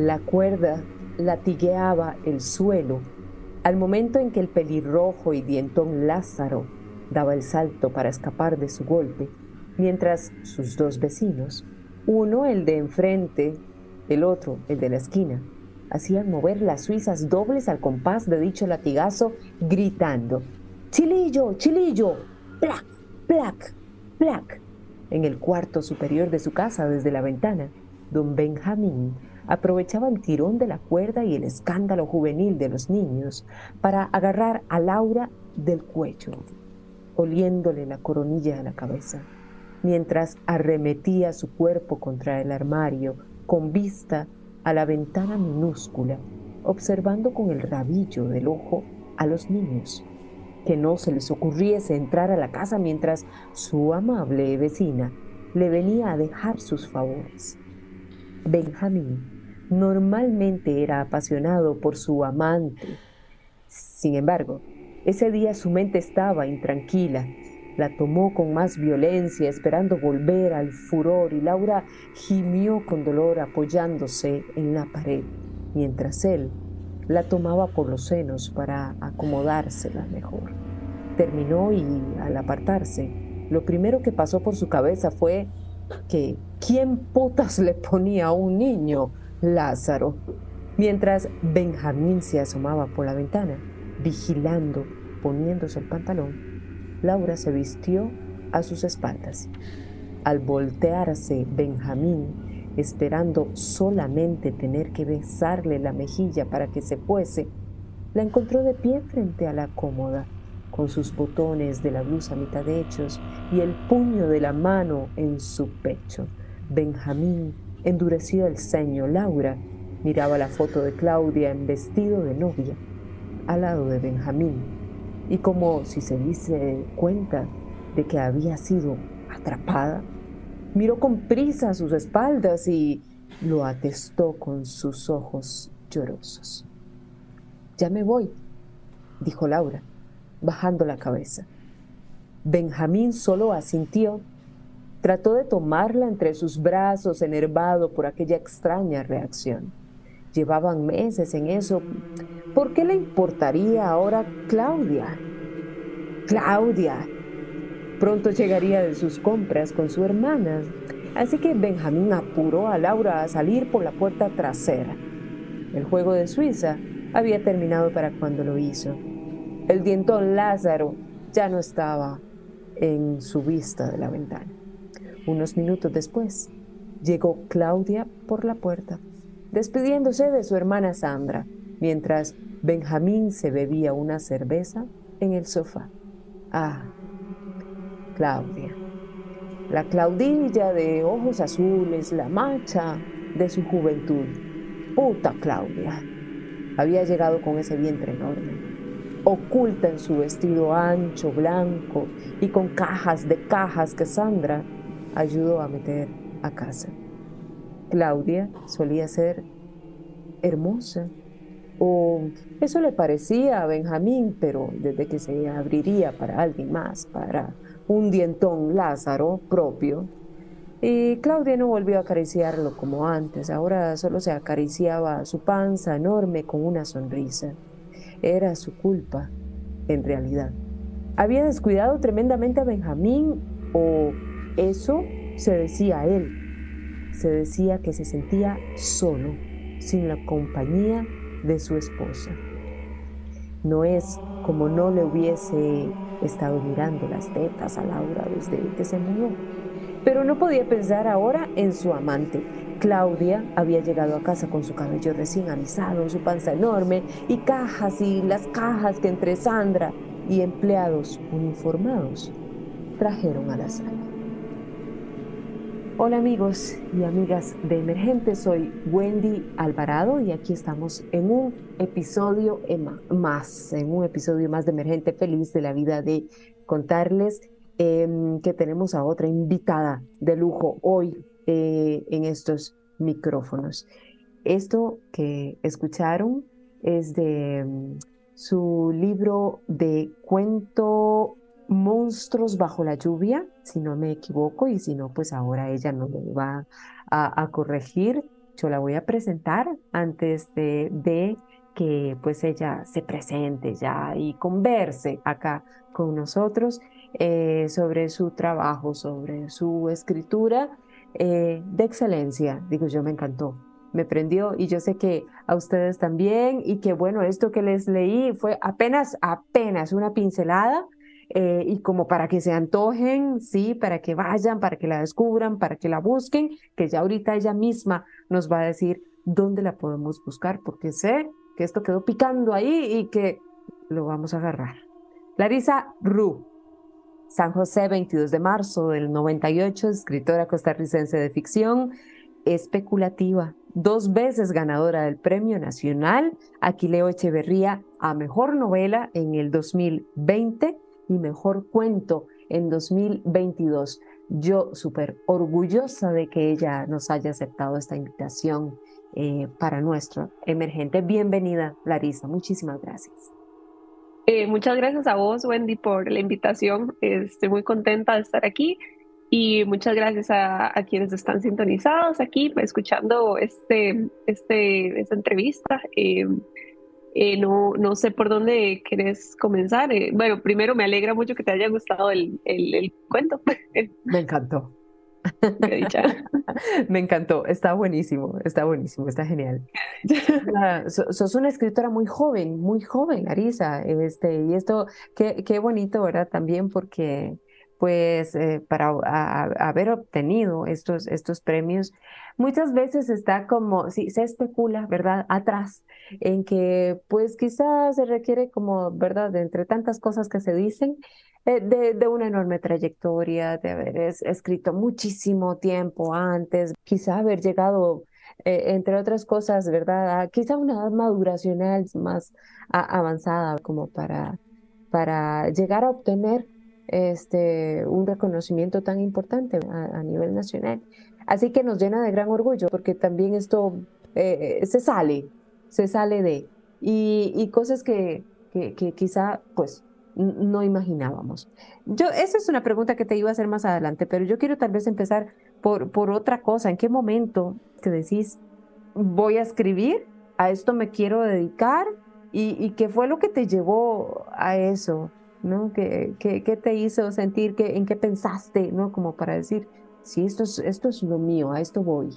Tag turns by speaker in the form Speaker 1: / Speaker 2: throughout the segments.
Speaker 1: La cuerda latigueaba el suelo al momento en que el pelirrojo y dientón Lázaro daba el salto para escapar de su golpe, mientras sus dos vecinos, uno el de enfrente, el otro el de la esquina, hacían mover las suizas dobles al compás de dicho latigazo, gritando, Chilillo, chilillo, plac, plac, plac. En el cuarto superior de su casa, desde la ventana, don Benjamín aprovechaba el tirón de la cuerda y el escándalo juvenil de los niños para agarrar a Laura del cuello, oliéndole la coronilla de la cabeza, mientras arremetía su cuerpo contra el armario con vista a la ventana minúscula, observando con el rabillo del ojo a los niños. Que no se les ocurriese entrar a la casa mientras su amable vecina le venía a dejar sus favores. Benjamín normalmente era apasionado por su amante. Sin embargo, ese día su mente estaba intranquila. La tomó con más violencia, esperando volver al furor, y Laura gimió con dolor apoyándose en la pared, mientras él la tomaba por los senos para acomodársela mejor. Terminó y, al apartarse, lo primero que pasó por su cabeza fue que ¿quién putas le ponía a un niño Lázaro, mientras Benjamín se asomaba por la ventana, vigilando, poniéndose el pantalón, Laura se vistió a sus espaldas. Al voltearse Benjamín, esperando solamente tener que besarle la mejilla para que se fuese, la encontró de pie frente a la cómoda, con sus botones de la blusa mitad hechos y el puño de la mano en su pecho. Benjamín endureció el ceño. Laura miraba la foto de Claudia en vestido de novia, al lado de Benjamín, y como si se dice cuenta de que había sido atrapada, miró con prisa a sus espaldas y lo atestó con sus ojos llorosos. Ya me voy, dijo Laura, bajando la cabeza. Benjamín solo asintió Trató de tomarla entre sus brazos, enervado por aquella extraña reacción. Llevaban meses en eso. ¿Por qué le importaría ahora Claudia? Claudia. Pronto llegaría de sus compras con su hermana. Así que Benjamín apuró a Laura a salir por la puerta trasera. El juego de Suiza había terminado para cuando lo hizo. El dientón Lázaro ya no estaba en su vista de la ventana. Unos minutos después, llegó Claudia por la puerta, despidiéndose de su hermana Sandra, mientras Benjamín se bebía una cerveza en el sofá. Ah, Claudia. La Claudilla de ojos azules, la macha de su juventud. Puta Claudia. Había llegado con ese vientre enorme, oculta en su vestido ancho, blanco y con cajas de cajas que Sandra ayudó a meter a casa. Claudia solía ser hermosa, o eso le parecía a Benjamín, pero desde que se abriría para alguien más, para un dientón Lázaro propio, y Claudia no volvió a acariciarlo como antes, ahora solo se acariciaba su panza enorme con una sonrisa. Era su culpa, en realidad. Había descuidado tremendamente a Benjamín o eso se decía él. Se decía que se sentía solo, sin la compañía de su esposa. No es como no le hubiese estado mirando las tetas a Laura desde que se mudó. Pero no podía pensar ahora en su amante. Claudia había llegado a casa con su cabello recién alisado, su panza enorme y cajas y las cajas que entre Sandra y empleados uniformados trajeron a la sala. Hola amigos y amigas de Emergente, soy Wendy Alvarado y aquí estamos en un episodio más, en un episodio más de Emergente Feliz de la vida de contarles em, que tenemos a otra invitada de lujo hoy eh, en estos micrófonos. Esto que escucharon es de em, su libro de cuento Monstruos bajo la lluvia, si no me equivoco, y si no, pues ahora ella no me va a, corregir. Yo la voy a presentar antes de, que pues ella se presente ya y converse acá con nosotros eh, sobre su trabajo, sobre su escritura eh, de excelencia. Digo, yo me encantó, me prendió y yo sé que a ustedes también y que bueno, esto que les leí fue apenas, apenas una pincelada eh, y como para que se antojen, sí, para que vayan, para que la descubran, para que la busquen, que ya ahorita ella misma nos va a decir dónde la podemos buscar, porque sé que esto quedó picando ahí y que lo vamos a agarrar. Larisa Ru, San José, 22 de marzo del 98, escritora costarricense de ficción, especulativa, dos veces ganadora del Premio Nacional Aquileo Echeverría a Mejor Novela en el 2020 y Mejor Cuento en 2022. Yo súper orgullosa de que ella nos haya aceptado esta invitación eh, para nuestro emergente. Bienvenida, Larisa. Muchísimas gracias.
Speaker 2: Eh, muchas gracias a vos, Wendy, por la invitación. Estoy muy contenta de estar aquí y muchas gracias a, quienes están sintonizados aquí, escuchando este, este, esta entrevista. Eh, eh, no, no sé por dónde querés comenzar. Eh, bueno, primero me alegra mucho que te haya gustado el, el, cuento.
Speaker 1: Me encantó. me encantó, está buenísimo, está buenísimo, está genial. sos una escritora muy joven, muy joven, Arisa, este, y esto, qué, qué bonito, ¿verdad? También porque pues eh, para haber obtenido estos, estos premios, muchas veces está como, sí, se especula, ¿verdad? Atrás, en que pues quizás se requiere como, ¿verdad? De entre tantas cosas que se dicen, eh, de, una enorme trayectoria, de haber escrito muchísimo tiempo antes, quizá haber llegado, eh, entre otras cosas, ¿verdad? A quizá una edad maduracional más avanzada como para, para llegar a obtener este, un reconocimiento tan importante a, nivel nacional. Así que nos llena de gran orgullo porque también esto eh, se sale, se sale de, y, cosas que, que, quizá pues no imaginábamos. Yo, esa es una pregunta que te iba a hacer más adelante, pero yo quiero tal vez empezar por, por otra cosa. ¿En qué momento te decís, voy a escribir, a esto me quiero dedicar? ¿Y, y qué fue lo que te llevó a eso? ¿No? ¿Qué, qué, te hizo sentir? que ¿En qué pensaste? ¿no? Como para decir, sí, esto es, esto es lo mío, a esto voy.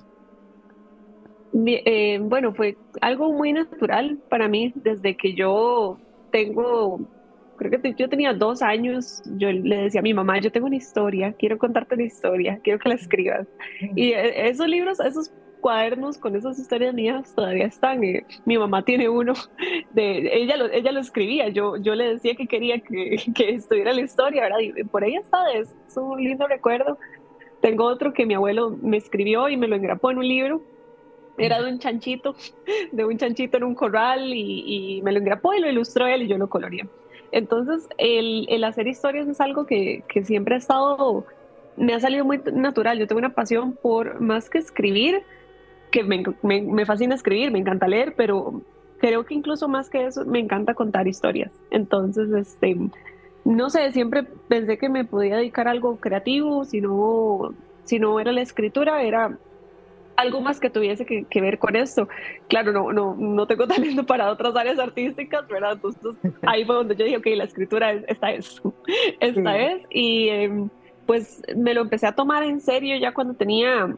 Speaker 2: Eh, bueno, fue algo muy natural para mí desde que yo tengo, creo que yo tenía dos años, yo le decía a mi mamá, yo tengo una historia, quiero contarte una historia, quiero que la escribas. Y eh, esos libros, esos cuadernos con esas historias mías todavía están. Eh, mi mamá tiene uno, de, ella, lo, ella lo escribía, yo, yo le decía que quería que, que estuviera la historia, ¿verdad? Y por ella está, es, un lindo recuerdo. Tengo otro que mi abuelo me escribió y me lo engrapó en un libro. Era de un chanchito, de un chanchito en un corral y, y me lo engrapó y lo ilustró él y yo lo coloreé. Entonces, el, el hacer historias es algo que, que siempre ha estado me ha salido muy natural. Yo tengo una pasión por más que escribir, que me, me, fascina escribir, me encanta leer, pero creo que incluso más que eso, me encanta contar historias. Entonces, este, no sé, siempre pensé que me podía dedicar a algo creativo, si no, si no era la escritura, era algo más que tuviese que, ver con esto. Claro, no, no, no tengo talento para otras áreas artísticas, ¿verdad? Entonces ahí fue donde yo dije, ok, la escritura, esta es, esta es. Y em, pues me lo empecé a tomar en serio ya cuando tenía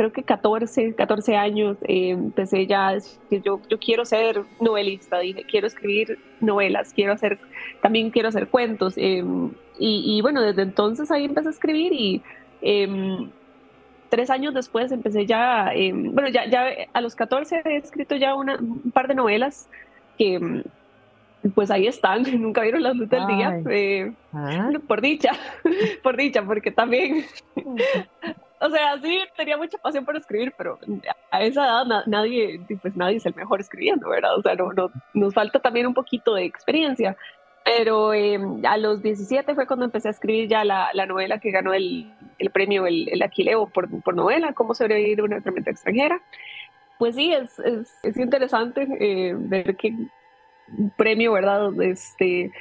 Speaker 2: creo que 14, 14 años, eh, empecé ya yo, yo quiero ser novelista, dije, quiero escribir novelas, quiero hacer, también quiero hacer cuentos. Eh, y, bueno, desde entonces ahí empecé a escribir y em, tres años después empecé ya, em, bueno, ya, ya a los 14 he escrito ya una, un par de novelas que em, pues ahí están, nunca vieron la luz del día, eh, ah. por dicha, por dicha, porque también o sea, sí, tenía mucha pasión por escribir, pero a esa edad nadie, pues nadie es el mejor escribiendo, ¿verdad? O sea, no, no, nos falta también un poquito de experiencia. Pero em, a los 17 fue cuando empecé a escribir ya la, la novela que ganó el, el premio, el, el Aquileo por, por, novela, Cómo sobrevivir a una enfermedad extranjera. Pues sí, es, es, es interesante eh, ver que un premio, ¿verdad? Este,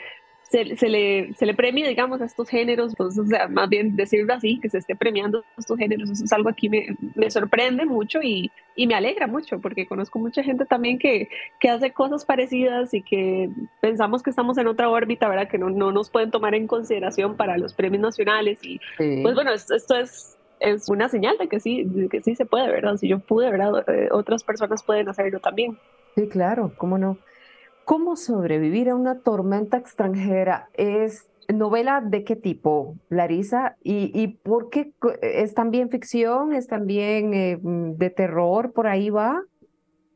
Speaker 2: se, se, le, se le premia, digamos, a estos géneros, pues, o sea, más bien decirlo así, que se esté premiando estos géneros, eso es algo aquí me, me sorprende mucho y, y, me alegra mucho, porque conozco mucha gente también que, que, hace cosas parecidas y que pensamos que estamos en otra órbita, ¿verdad? Que no, no nos pueden tomar en consideración para los premios nacionales y pues bueno, esto, esto es es una señal de que sí, de que sí se puede, ¿verdad? Si yo pude, ¿verdad? Eh, otras personas pueden hacerlo también.
Speaker 1: Sí, claro, cómo no. ¿Cómo sobrevivir a una tormenta extranjera? ¿Es novela de qué tipo, Larisa? ¿Y, y por qué es también ficción? ¿Es también eh, de terror? ¿Por ahí va?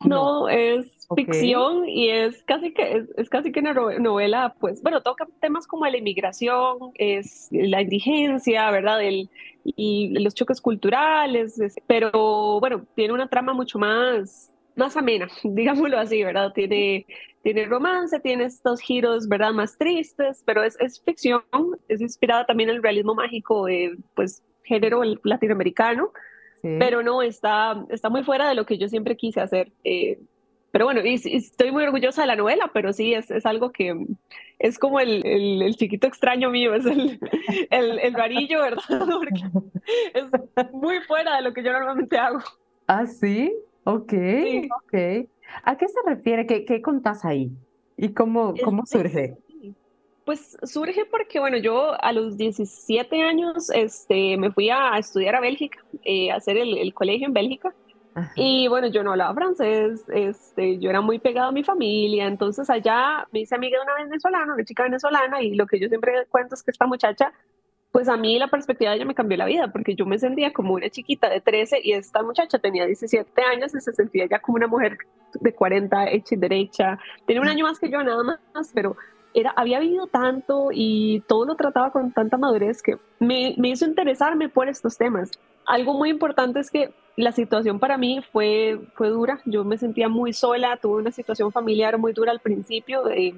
Speaker 2: No, es ficción y es casi que es, casi que una novela, pues, bueno, toca temas como la inmigración, es la indigencia, ¿verdad? El, y los choques culturales, pero bueno, tiene una trama mucho más más amena, digámoslo así, ¿verdad? Tiene, tiene romance, tiene estos giros, ¿verdad? Más tristes, pero es, es ficción, es inspirada también en el realismo mágico, eh, pues género latinoamericano, pero no, está, está muy fuera de lo que yo siempre quise hacer. Eh, pero bueno, y, estoy muy orgullosa de la novela, pero sí, es, es algo que es como el, el, chiquito extraño mío, es el, el, el varillo, ¿verdad? Porque es muy fuera de lo que yo normalmente hago.
Speaker 1: Ah, sí. Ok, ok. ¿A qué se refiere? ¿Qué, qué contás ahí? ¿Y cómo, cómo surge?
Speaker 2: Pues surge porque, bueno, yo a los 17 años este, me fui a estudiar a Bélgica, eh, a hacer el, el, colegio en Bélgica. Y bueno, yo no hablaba francés, este, yo era muy pegado a mi familia, entonces allá me hice amiga de una venezolana, una chica venezolana, y lo que yo siempre cuento es que esta muchacha pues a mí la perspectiva de ella me cambió la vida, porque yo me sentía como una chiquita de 13 y esta muchacha tenía 17 años y se sentía ya como una mujer de 40 hecha y derecha. Tenía un año más que yo nada más, pero era, había vivido tanto y todo lo trataba con tanta madurez que me, me hizo interesarme por estos temas. Algo muy importante es que la situación para mí fue, fue dura. Yo me sentía muy sola, tuve una situación familiar muy dura al principio. Eh,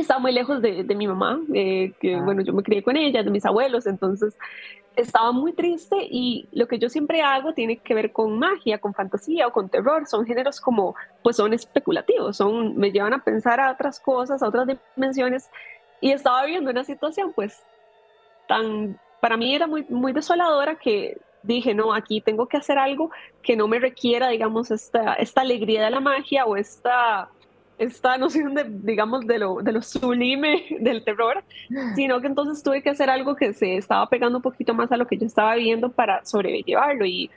Speaker 2: estaba muy lejos de, de mi mamá, eh, que ah. bueno, yo me crié con ella, de mis abuelos, entonces estaba muy triste y lo que yo siempre hago tiene que ver con magia, con fantasía o con terror, son géneros como, pues son especulativos, son, me llevan a pensar a otras cosas, a otras dimensiones y estaba viviendo una situación pues tan, para mí era muy, muy desoladora que dije, no, aquí tengo que hacer algo que no me requiera, digamos, esta, esta alegría de la magia o esta esta noción de, digamos, de lo, de lo sublime del terror, sino que entonces tuve que hacer algo que se estaba pegando un poquito más a lo que yo estaba viendo para sobrellevarlo. Y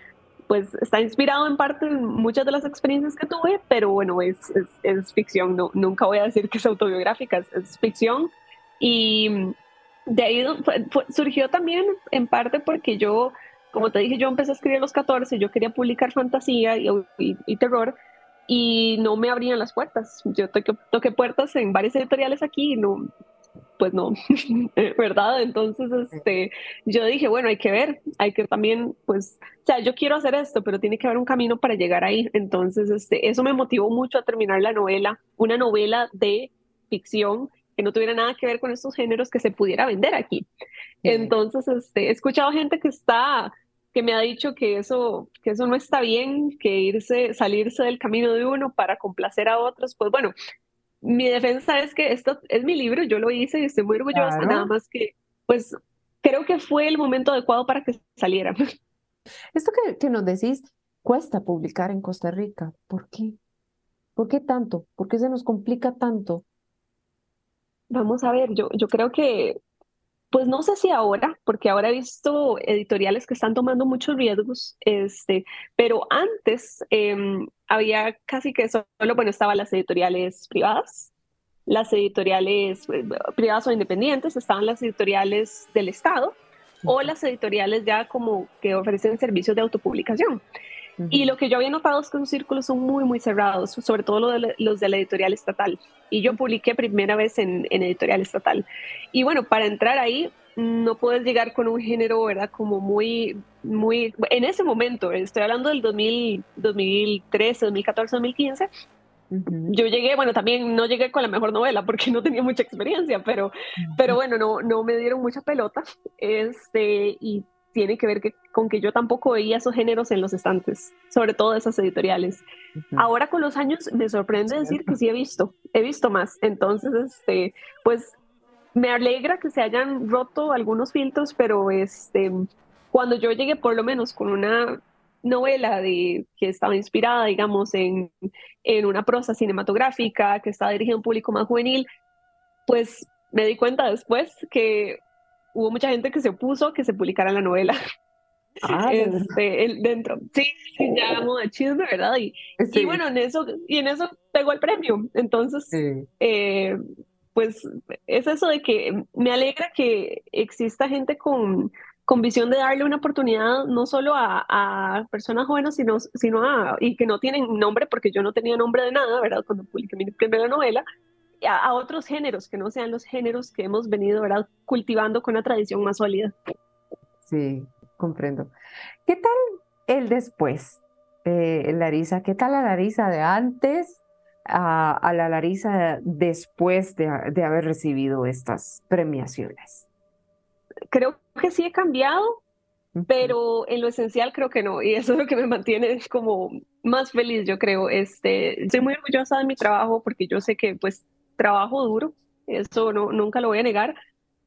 Speaker 2: pues está inspirado en parte en muchas de las experiencias que tuve, pero bueno, es, es, es ficción, no, nunca voy a decir que es autobiográfica, es, ficción. Y de ahí surgió también en parte porque yo, como te dije, yo empecé a escribir a los 14, yo quería publicar fantasía y, y, y terror, y no me abrían las puertas. Yo toqué, toqué puertas en varias editoriales aquí y no, pues no, ¿verdad? Entonces, este, yo dije, bueno, hay que ver, hay que también, pues, o sea, yo quiero hacer esto, pero tiene que haber un camino para llegar ahí. Entonces, este, eso me motivó mucho a terminar la novela, una novela de ficción que no tuviera nada que ver con estos géneros que se pudiera vender aquí. Entonces, este, he escuchado gente que está que me ha dicho que eso, que eso no está bien, que irse, salirse del camino de uno para complacer a otros, pues bueno, mi defensa es que esto es mi libro, yo lo hice y estoy muy orgullosa, nada más que, pues creo que fue el momento adecuado para que saliera.
Speaker 1: Esto que, que nos decís, cuesta publicar en Costa Rica, ¿por qué? ¿Por qué tanto? ¿Por qué se nos complica tanto?
Speaker 2: Vamos a ver, yo, yo creo que pues no sé si ahora, porque ahora he visto editoriales que están tomando muchos riesgos, este, pero antes em, había casi que solo, bueno, estaban las editoriales privadas, las editoriales eh, privadas o independientes, estaban las editoriales del Estado o las editoriales ya como que ofrecen servicios de autopublicación. Y lo que yo había notado es que esos círculos son muy, muy cerrados, sobre todo los de la editorial estatal. Y yo publiqué primera vez en, en editorial estatal. Y bueno, para entrar ahí no puedes llegar con un género, ¿verdad? Como muy, muy, en ese momento, estoy hablando del 2000, 2013, 2014, 2015. Yo llegué, bueno, también no llegué con la mejor novela porque no tenía mucha experiencia, pero, pero bueno, no, no me dieron mucha pelota. Este, y tiene que ver que, con que yo tampoco veía esos géneros en los estantes, sobre todo esas editoriales. Ahora con los años me sorprende decir que sí he visto, he visto más. Entonces, este, pues me alegra que se hayan roto algunos filtros, pero este, cuando yo llegué por lo menos con una novela de, que estaba inspirada, digamos, en, en una prosa cinematográfica, que estaba dirigida a un público más juvenil, pues me di cuenta después que hubo mucha gente que se opuso que se publicara la novela. Ah, este, el, dentro, sí, ya de chisme, ¿verdad? Y, y, bueno, en eso, y en eso pegó el premio. Entonces, eh, pues es eso de que me alegra que exista gente con, con visión de darle una oportunidad no solo a, a, personas jóvenes, sino, sino a, y que no tienen nombre, porque yo no tenía nombre de nada, ¿verdad? Cuando publiqué mi primera novela, a, otros géneros que no sean los géneros que hemos venido, ¿verdad? Cultivando con una tradición más sólida.
Speaker 1: Sí, comprendo. ¿Qué tal el después, eh, Larisa? ¿Qué tal la Larisa de antes a, la Larisa después de, haber recibido estas premiaciones?
Speaker 2: Creo que sí he cambiado, pero en lo esencial creo que no, y eso es lo que me mantiene como más feliz, yo creo. Este, estoy muy orgullosa de mi trabajo porque yo sé que pues trabajo duro, eso no, nunca lo voy a negar,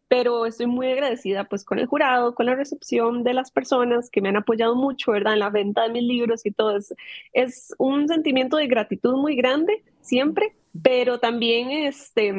Speaker 2: pero estoy muy agradecida pues con el jurado, con la recepción de las personas que me han apoyado mucho, ¿verdad? En la venta de mis libros y todo. Es, es un sentimiento de gratitud muy grande siempre, pero también este,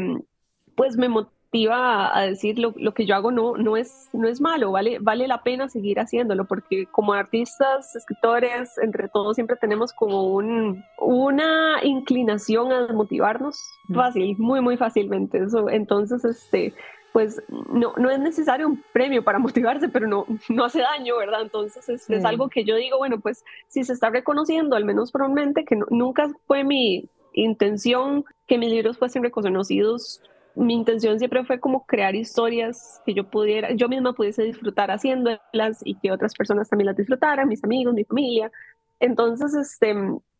Speaker 2: pues me motiva a, decir lo, lo, que yo hago no, no, es, no es malo, vale, vale la pena seguir haciéndolo, porque como artistas, escritores, entre todos siempre tenemos como un, una inclinación a motivarnos fácil, muy, muy fácilmente. Eso, entonces, este pues no, no es necesario un premio para motivarse, pero no, no hace daño, ¿verdad? Entonces es, es algo que yo digo, bueno, pues si se está reconociendo, al menos formalmente, que nunca fue mi intención que mis libros fuesen reconocidos, mi intención siempre fue como crear historias que yo pudiera, yo misma pudiese disfrutar haciéndolas y que otras personas también las disfrutaran, mis amigos, mi familia. Entonces, este,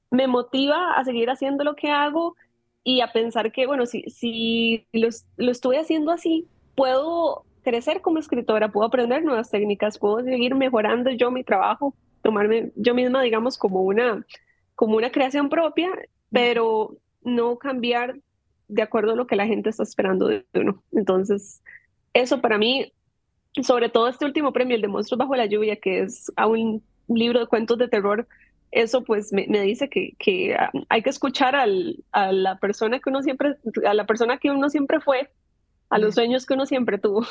Speaker 2: me motiva a seguir haciendo lo que hago y a pensar que, bueno, si, si lo, lo estoy haciendo así, puedo crecer como escritora, puedo aprender nuevas técnicas, puedo seguir mejorando yo mi trabajo, tomarme yo misma, digamos, como una, como una creación propia, pero no cambiar de acuerdo a lo que la gente está esperando de uno. Entonces, eso para mí, sobre todo este último premio, el de Monstruos bajo la lluvia, que es a un libro de cuentos de terror, eso pues me, me dice que, que, hay que escuchar al, a la persona que uno siempre, a la persona que uno siempre fue a los sueños que uno siempre tuvo.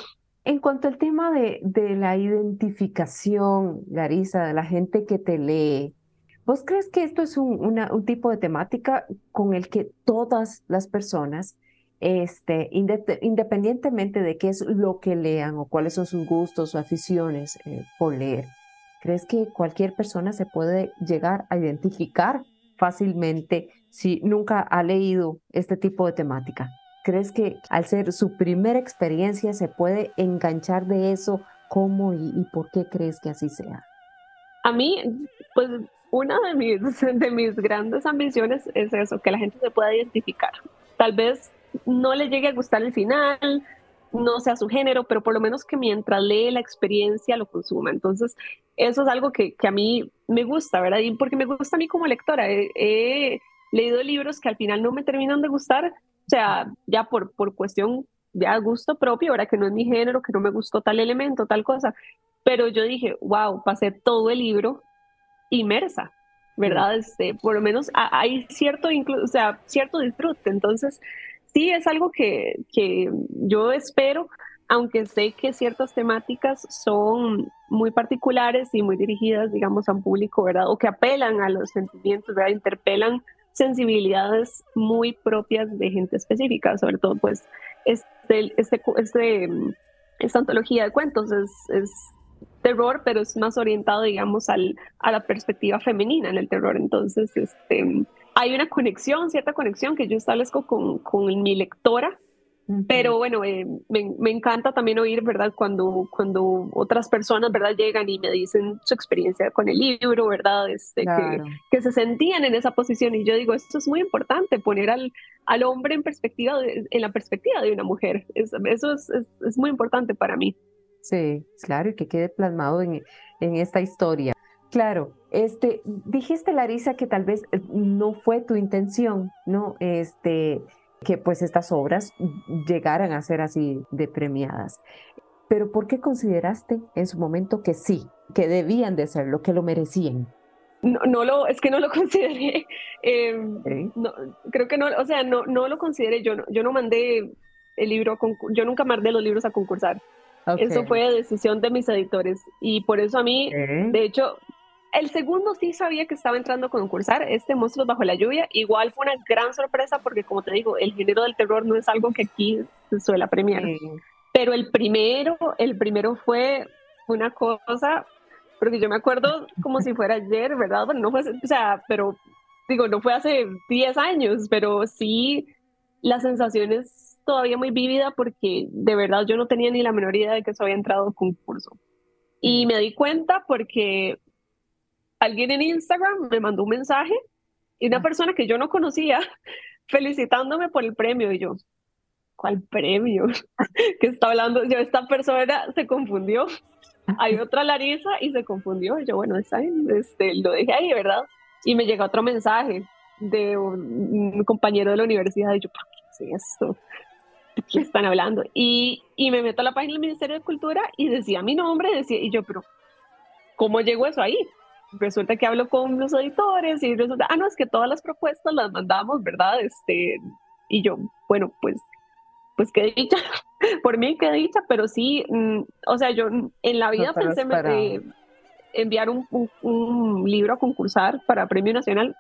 Speaker 1: En cuanto al tema de, de la identificación, Larisa, de la gente que te lee, ¿vos crees que esto es un, una, un tipo de temática con el que todas las personas, este, independientemente de qué es lo que lean o cuáles son sus gustos o aficiones eh, por leer, ¿crees que cualquier persona se puede llegar a identificar fácilmente si nunca ha leído este tipo de temática? ¿Crees que al ser su primera experiencia se puede enganchar de eso? ¿Cómo y, por qué crees que así sea?
Speaker 2: A mí, pues una de mis, de mis grandes ambiciones es eso, que la gente se pueda identificar. Tal vez no le llegue a gustar el final, no sea su género, pero por lo menos que mientras lee la experiencia lo consuma. Entonces, eso es algo que, que a mí me gusta, ¿verdad? Y porque me gusta a mí como lectora. he leído libros que al final no me terminan de gustar, o sea, ya por, por cuestión de gusto propio, ahora que no es mi género, que no me gustó tal elemento, tal cosa. Pero yo dije, wow, pasé todo el libro inmersa, ¿verdad? Este, por lo menos hay cierto, o sea, cierto disfrute. Entonces, sí es algo que, que yo espero, aunque sé que ciertas temáticas son muy particulares y muy dirigidas, digamos, a un público, ¿verdad? O que apelan a los sentimientos, ¿verdad? Interpelan sensibilidades muy propias de gente específica, sobre todo pues este, este, este esta antología de cuentos es, es, terror, pero es más orientado, digamos, al, a la perspectiva femenina en el terror. Entonces, este, hay una conexión, cierta conexión que yo establezco con, con mi lectora, Pero bueno, eh, me, encanta también oír, ¿verdad? Cuando, cuando otras personas, ¿verdad? Llegan y me dicen su experiencia con el libro, ¿verdad? Este, que, que, se sentían en esa posición. Y yo digo, esto es muy importante, poner al, al hombre en perspectiva, en la perspectiva de una mujer. eso es, es, muy importante para mí.
Speaker 1: Sí, claro, y que quede plasmado en, en esta historia. Claro, este, dijiste Larisa que tal vez eh, no fue tu intención, ¿no? Este, que pues estas obras llegaran a ser así de premiadas. Pero ¿por qué consideraste en su momento que sí, que debían de serlo, que lo merecían?
Speaker 2: No, no lo, es que no lo consideré. Em, no, creo que no, o sea, no, no lo consideré. Yo no, yo no mandé el libro, yo nunca mandé los libros a concursar. Eso fue decisión de mis editores y por eso a mí, de hecho, el segundo sí sabía que estaba entrando a concursar, este Monstruos Bajo la Lluvia. Igual fue una gran sorpresa porque, como te digo, el género del terror no es algo que aquí se suele premiar. Pero el primero, el primero fue una cosa, porque yo me acuerdo como si fuera ayer, ¿verdad? Bueno, no fue, o sea, pero digo, no fue hace 10 años, pero sí la sensación es todavía muy vívida porque de verdad yo no tenía ni la menor idea de que eso había entrado a concurso. Y me di cuenta porque alguien en Instagram me mandó un mensaje y una ah. persona que yo no conocía felicitándome por el premio y yo, ¿cuál premio? ¿Qué está hablando? Yo, esta persona se confundió. Hay otra Larisa y se confundió. yo, bueno, este, lo dejé ahí, ¿verdad? Y me llegó otro mensaje de un, compañero de la universidad y yo, ¿por qué es esto? ¿De qué están hablando? Y, y me meto a la página del Ministerio de Cultura y decía mi nombre, decía, y yo, pero ¿cómo llegó eso ahí? resulta que hablo con los editores y resulta, ah, no, es que todas las propuestas las mandamos, ¿verdad? Este, y yo, bueno, pues, pues qué dicha, por mí qué dicha, pero sí, mm, o sea, yo en la vida pensé eh, enviar un, un, libro a concursar para Premio Nacional,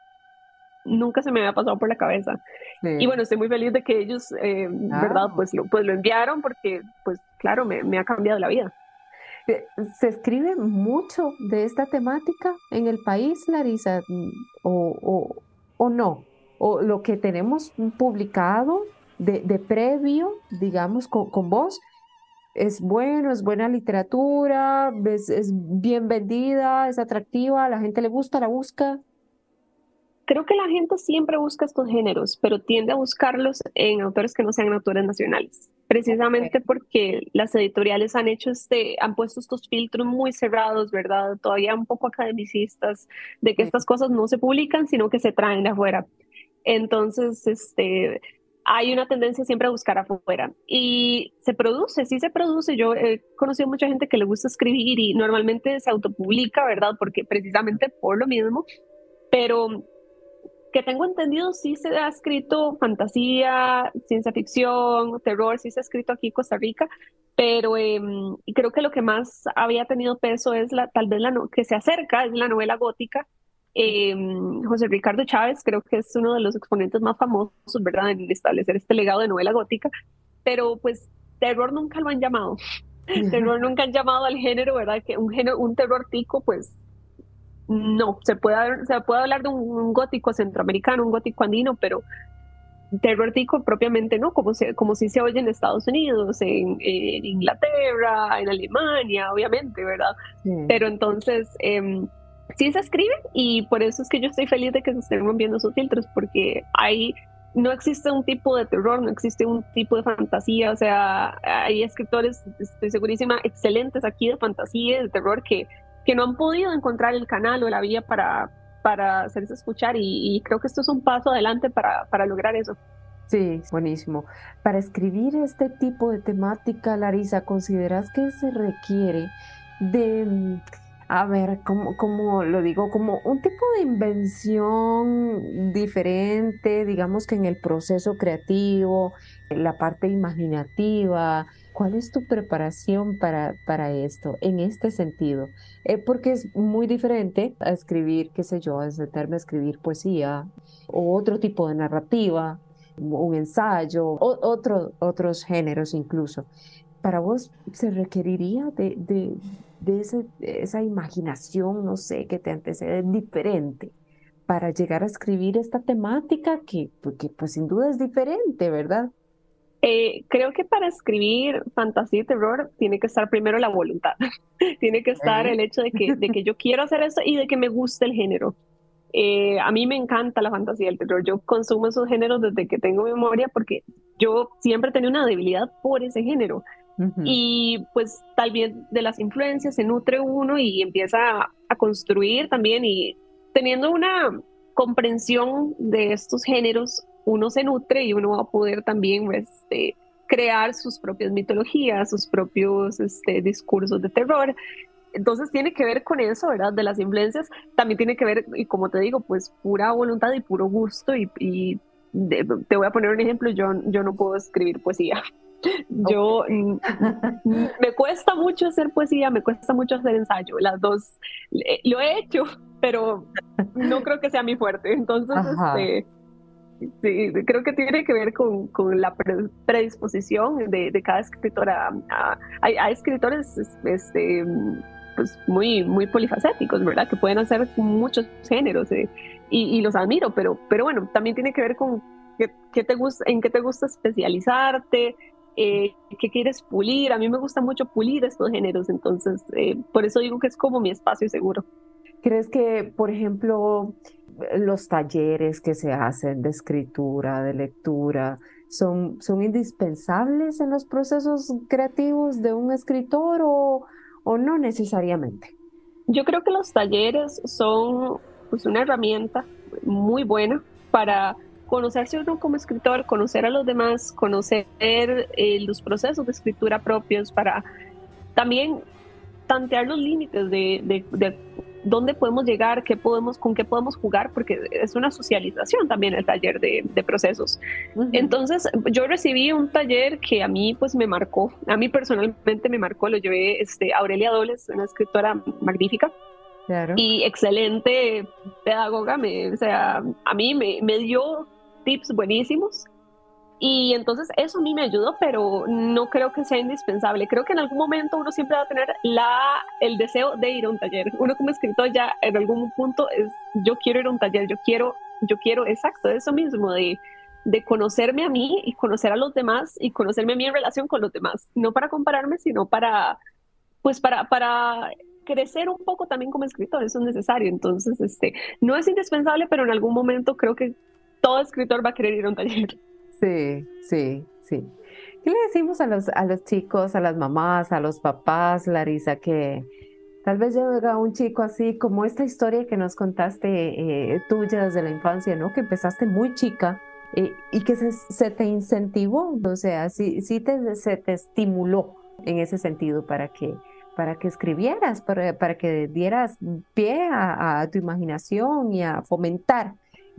Speaker 2: nunca se me había pasado por la cabeza. Y bueno, estoy muy feliz de que ellos, eh, ¿verdad? Pues lo, pues lo enviaron porque, pues claro, me, me ha cambiado la vida.
Speaker 1: ¿Se escribe mucho de esta temática en el país, Larisa? ¿O, o, no? ¿O lo que tenemos publicado de, previo, digamos, con, con, vos, es bueno, es buena literatura, es, es bien vendida, es atractiva, la gente le gusta, la busca?
Speaker 2: Creo que la gente siempre busca estos géneros, pero tiende a buscarlos en autores que no sean autores nacionales precisamente porque las editoriales han hecho este, han puesto estos filtros muy cerrados, ¿verdad? Todavía un poco academicistas, de que estas cosas no se publican, sino que se traen de afuera. Entonces, este, hay una tendencia siempre a buscar afuera. Y se produce, sí se produce. Yo he conocido mucha gente que le gusta escribir y normalmente se autopublica, ¿verdad? Porque precisamente por lo mismo. Pero que tengo entendido, sí se ha escrito fantasía, ciencia ficción, terror, sí se ha escrito aquí en Costa Rica, pero em, creo que lo que más había tenido peso es la, tal vez la que se acerca, es la novela gótica. Em, José Ricardo Chávez creo que es uno de los exponentes más famosos, ¿verdad?, en establecer este legado de novela gótica, pero pues terror nunca lo han llamado. terror nunca han llamado al género, ¿verdad? Que un género, un terror tico, pues no, se puede, se puede hablar de un, gótico centroamericano, un gótico andino, pero terror tico propiamente no, como, se, como si se oye en Estados Unidos, en, Inglaterra, en Alemania, obviamente, ¿verdad? Pero entonces, eh, sí se escribe y por eso es que yo estoy feliz de que se estén rompiendo esos filtros, porque hay no existe un tipo de terror, no existe un tipo de fantasía, o sea, hay escritores, estoy segurísima, excelentes aquí de fantasía, de terror, que que no han podido encontrar el canal o la vía para, para hacerse escuchar y, creo que esto es un paso adelante para, para lograr eso.
Speaker 1: Sí, buenísimo. Para escribir este tipo de temática, Larisa, ¿consideras que se requiere de, a ver, como, como lo digo, como un tipo de invención diferente, digamos que en el proceso creativo, en la parte imaginativa, ¿Cuál es tu preparación para, para esto, en este sentido? Eh, porque es muy diferente a escribir, qué sé yo, a sentarme a escribir poesía o otro tipo de narrativa, un ensayo, o otro, otros géneros incluso. Para vos se requeriría de, de, de ese, esa imaginación, no sé, que te antecede diferente para llegar a escribir esta temática que, que pues sin duda es diferente, ¿verdad?
Speaker 2: Eh, creo que para escribir fantasía y terror tiene que estar primero la voluntad, tiene que estar el hecho de que, de que yo quiero hacer eso y de que me guste el género. Eh, a mí me encanta la fantasía y el terror, yo consumo esos géneros desde que tengo memoria porque yo siempre tenido una debilidad por ese género. Y pues tal vez de las influencias se nutre uno y empieza a construir también y teniendo una comprensión de estos géneros, uno se nutre y uno va a poder también este, crear sus propias mitologías, sus propios este, discursos de terror. Entonces tiene que ver con eso, ¿verdad? De las influencias. También tiene que ver, y como te digo, pues pura voluntad y puro gusto. Y, te voy a poner un ejemplo, yo, yo no puedo escribir poesía. Yo me cuesta mucho hacer poesía, me cuesta mucho hacer ensayo, las dos lo he hecho, pero no creo que sea mi fuerte. Entonces, este, sí, creo que tiene que ver con, con la predisposición de, de, cada escritora. hay, hay, escritores este, pues muy, muy polifacéticos, ¿verdad? Que pueden hacer muchos géneros eh, y, y, los admiro, pero, pero bueno, también tiene que ver con qué, te gusta, en qué te gusta especializarte, eh, qué quieres pulir. A mí me gusta mucho pulir estos géneros, entonces eh, por eso digo que es como mi espacio seguro.
Speaker 1: ¿Crees que, por ejemplo, los talleres que se hacen de escritura, de lectura, son, son indispensables en los procesos creativos de un escritor o, o no necesariamente?
Speaker 2: Yo creo que los talleres son pues, una herramienta muy buena para conocerse uno como escritor, conocer a los demás, conocer eh, los procesos de escritura propios para también tantear los límites de, de, dónde podemos llegar, qué podemos, con qué podemos jugar, porque es una socialización también el taller de, procesos. Entonces, yo recibí un taller que a mí pues me marcó, a mí personalmente me marcó, lo llevé este, Aurelia Dobles, una escritora magnífica. Y excelente pedagoga, me, o sea, a mí me, me dio tips buenísimos. Y entonces eso a mí me ayudó, pero no creo que sea indispensable. Creo que en algún momento uno siempre va a tener la, el deseo de ir a un taller. Uno como escritor ya en algún punto es, yo quiero ir a un taller, yo quiero, yo quiero, exacto, eso mismo, de, de conocerme a mí y conocer a los demás y conocerme a mí en relación con los demás. No para compararme, sino para, pues para, para crecer un poco también como escritor, eso es necesario. Entonces, este, no es indispensable, pero en algún momento creo que todo escritor va a querer ir a un taller.
Speaker 1: Sí, sí, sí. ¿Qué le decimos a los, a los chicos, a las mamás, a los papás, Larisa, que tal vez llega un chico así como esta historia que nos contaste eh, tuya desde la infancia, ¿no? Que empezaste muy chica eh, y que se, te incentivó, o sea, sí, sí te, se te estimuló en ese sentido para que, para que escribieras, para, para que dieras pie a tu imaginación y a fomentar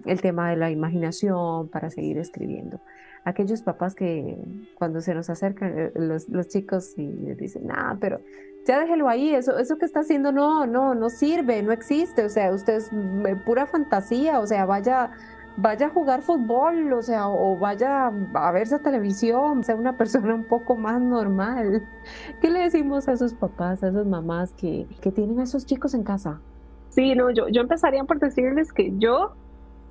Speaker 1: el tema de la imaginación para seguir escribiendo. Aquellos papás que cuando se nos acercan eh, los, los chicos y les dicen, ah, pero ya déjelo ahí, eso, eso que está haciendo no, no, no sirve, no existe, o sea, usted es pura fantasía, o sea, vaya, vaya a jugar fútbol, o sea, o vaya a verse televisión, sea una persona un poco más normal. ¿Qué le decimos a esos papás, a esas mamás que, que tienen a esos chicos en casa?
Speaker 2: Sí, no, yo, yo empezaría por decirles que yo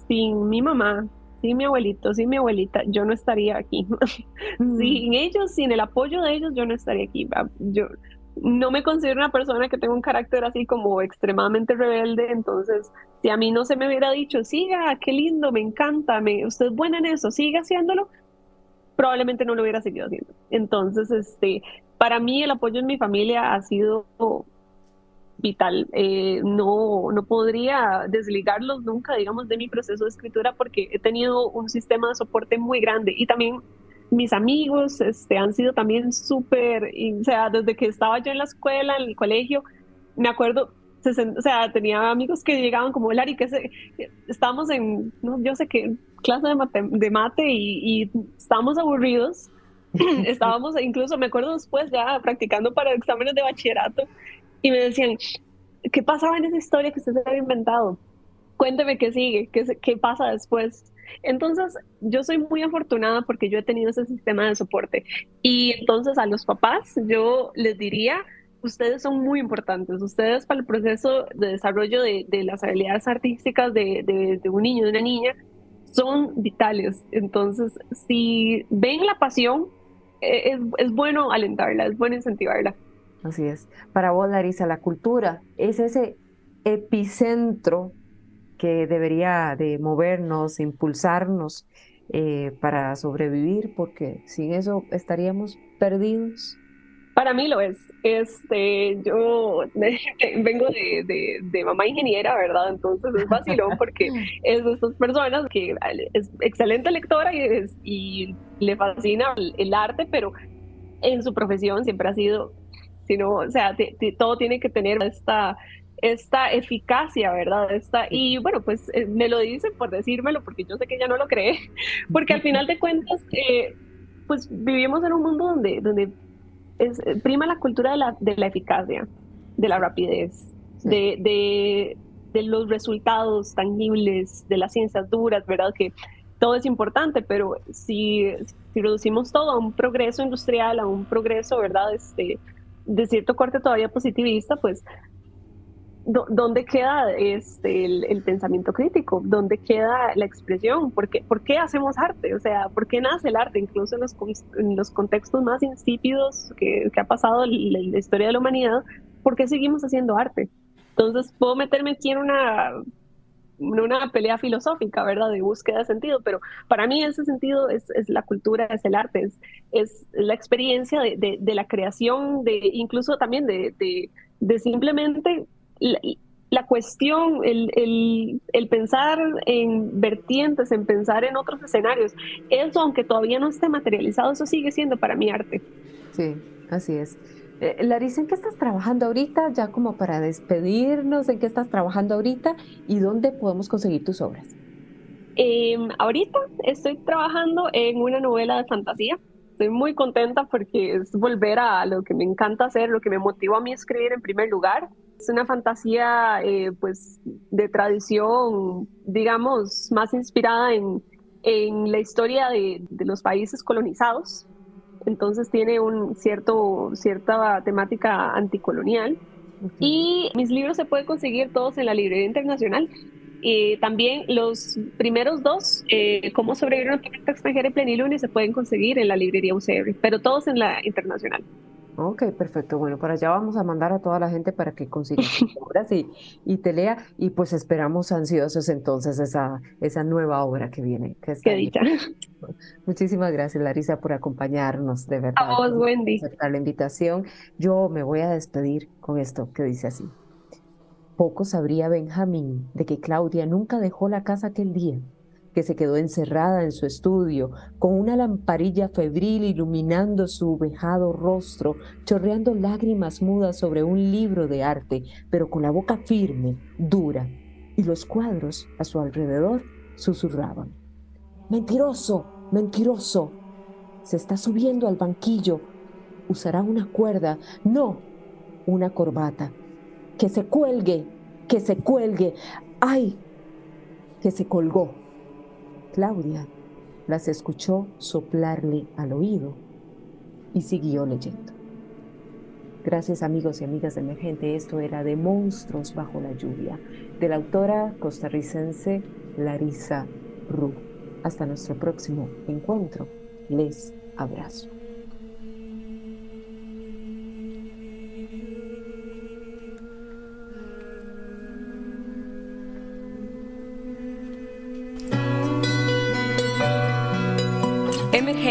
Speaker 2: sin mi mamá, sin mi abuelito, sin mi abuelita, yo no estaría aquí. Mm. sin ellos, sin el apoyo de ellos, yo no estaría aquí. Yo no me considero una persona que tenga un carácter así como extremadamente rebelde, entonces si a mí no se me hubiera dicho, siga, qué lindo, me encanta, me, usted es buena en eso, siga haciéndolo, probablemente no lo hubiera seguido haciendo. Entonces, este, para mí el apoyo en mi familia ha sido vital. Eh, no, no podría desligarlos nunca, digamos, de mi proceso de escritura porque he tenido un sistema de soporte muy grande y también mis amigos este, han sido también súper, o sea, desde que estaba yo en la escuela, en el colegio, me acuerdo, o sea, tenía amigos que llegaban como, Lari, que se, estábamos en, no, yo sé qué, clase de mate, de mate y, y estábamos aburridos. estábamos, incluso me acuerdo después ya practicando para exámenes de bachillerato y me decían, ¿qué pasaba en esa historia que usted se inventado? Cuénteme qué sigue, qué, qué pasa después. Entonces, yo soy muy afortunada porque yo he tenido ese sistema de soporte. Y entonces a los papás, yo les diría, ustedes son muy importantes. Ustedes para el proceso de desarrollo de, de las habilidades artísticas de, de, de, un niño, de una niña, son vitales. Entonces, si ven la pasión, e, es, es bueno alentarla, es bueno incentivarla.
Speaker 1: Así es. Para vos, Larisa, la cultura es ese epicentro que debería de movernos, impulsarnos eh, para sobrevivir, porque sin eso estaríamos perdidos.
Speaker 2: Para mí lo es. Este, yo vengo de, de, mamá ingeniera, ¿verdad? Entonces es vacilón porque es de estas personas que es excelente lectora y, es, y le fascina el, arte, pero en su profesión siempre ha sido, sino, o sea, todo tiene que tener esta esta eficacia, ¿verdad? Esta, y bueno, pues eh, me lo dicen por decírmelo, porque yo sé que ella no lo cree, porque al final de cuentas, eh, pues vivimos en un mundo donde, donde es, eh, prima la cultura de la, de la eficacia, de la rapidez, de, de, de, los resultados tangibles, de las ciencias duras, ¿verdad? Que todo es importante, pero si, si reducimos todo a un progreso industrial, a un progreso, ¿verdad? Este, de cierto corte todavía positivista, pues ¿dónde queda este, el, pensamiento crítico? ¿Dónde queda la expresión? ¿Por qué, ¿Por qué, hacemos arte? O sea, ¿por qué nace el arte? Incluso en los, en los contextos más insípidos que, que ha pasado en la, historia de la humanidad, ¿por qué seguimos haciendo arte? Entonces, puedo meterme aquí en una, una pelea filosófica, ¿verdad? De búsqueda de sentido, pero para mí ese sentido es, es la cultura, es el arte, es, es la experiencia de, de, de, la creación, de incluso también de, de simplemente la, cuestión, el, el, pensar en vertientes, en pensar en otros escenarios, eso aunque todavía no esté materializado, eso sigue siendo para mí arte.
Speaker 1: Sí, así es. Eh, Larisa, ¿en qué estás trabajando ahorita? Ya como para despedirnos, ¿en qué estás trabajando ahorita y dónde podemos conseguir tus obras?
Speaker 2: Em, ahorita estoy trabajando en una novela de fantasía. Estoy muy contenta porque es volver a lo que me encanta hacer, lo que me motivó a mí escribir en primer lugar. Es una fantasía eh, pues de tradición, digamos, más inspirada en, en la historia de, de, los países colonizados. Entonces tiene un cierto, cierta temática anticolonial. Y mis libros se pueden conseguir todos en la librería internacional. Y también los primeros dos, eh, Cómo sobrevivir a una tormenta extranjera en plenilunio, se pueden conseguir en la librería UCR, pero todos en la internacional.
Speaker 1: Ok, perfecto. Bueno, para allá vamos a mandar a toda la gente para que consiga obras y, y te lea. Y pues esperamos ansiosos entonces esa, esa nueva obra que viene. Que
Speaker 2: Qué dicha.
Speaker 1: Muchísimas gracias, Larisa, por acompañarnos, de verdad.
Speaker 2: A vos, Wendy.
Speaker 1: Por la invitación. Yo me voy a despedir con esto que dice así. Poco sabría Benjamín de que Claudia nunca dejó la casa aquel día que se quedó encerrada en su estudio, con una lamparilla febril iluminando su vejado rostro, chorreando lágrimas mudas sobre un libro de arte, pero con la boca firme, dura, y los cuadros a su alrededor susurraban. Mentiroso, mentiroso. Se está subiendo al banquillo. Usará una cuerda, no, una corbata. Que se cuelgue, que se cuelgue. ¡Ay! Que se colgó. Claudia las escuchó soplarle al oído y siguió leyendo. Gracias amigos y amigas de Emergente, esto era de Monstruos bajo la lluvia, de la autora costarricense Larisa Ru. Hasta nuestro próximo encuentro. Les abrazo.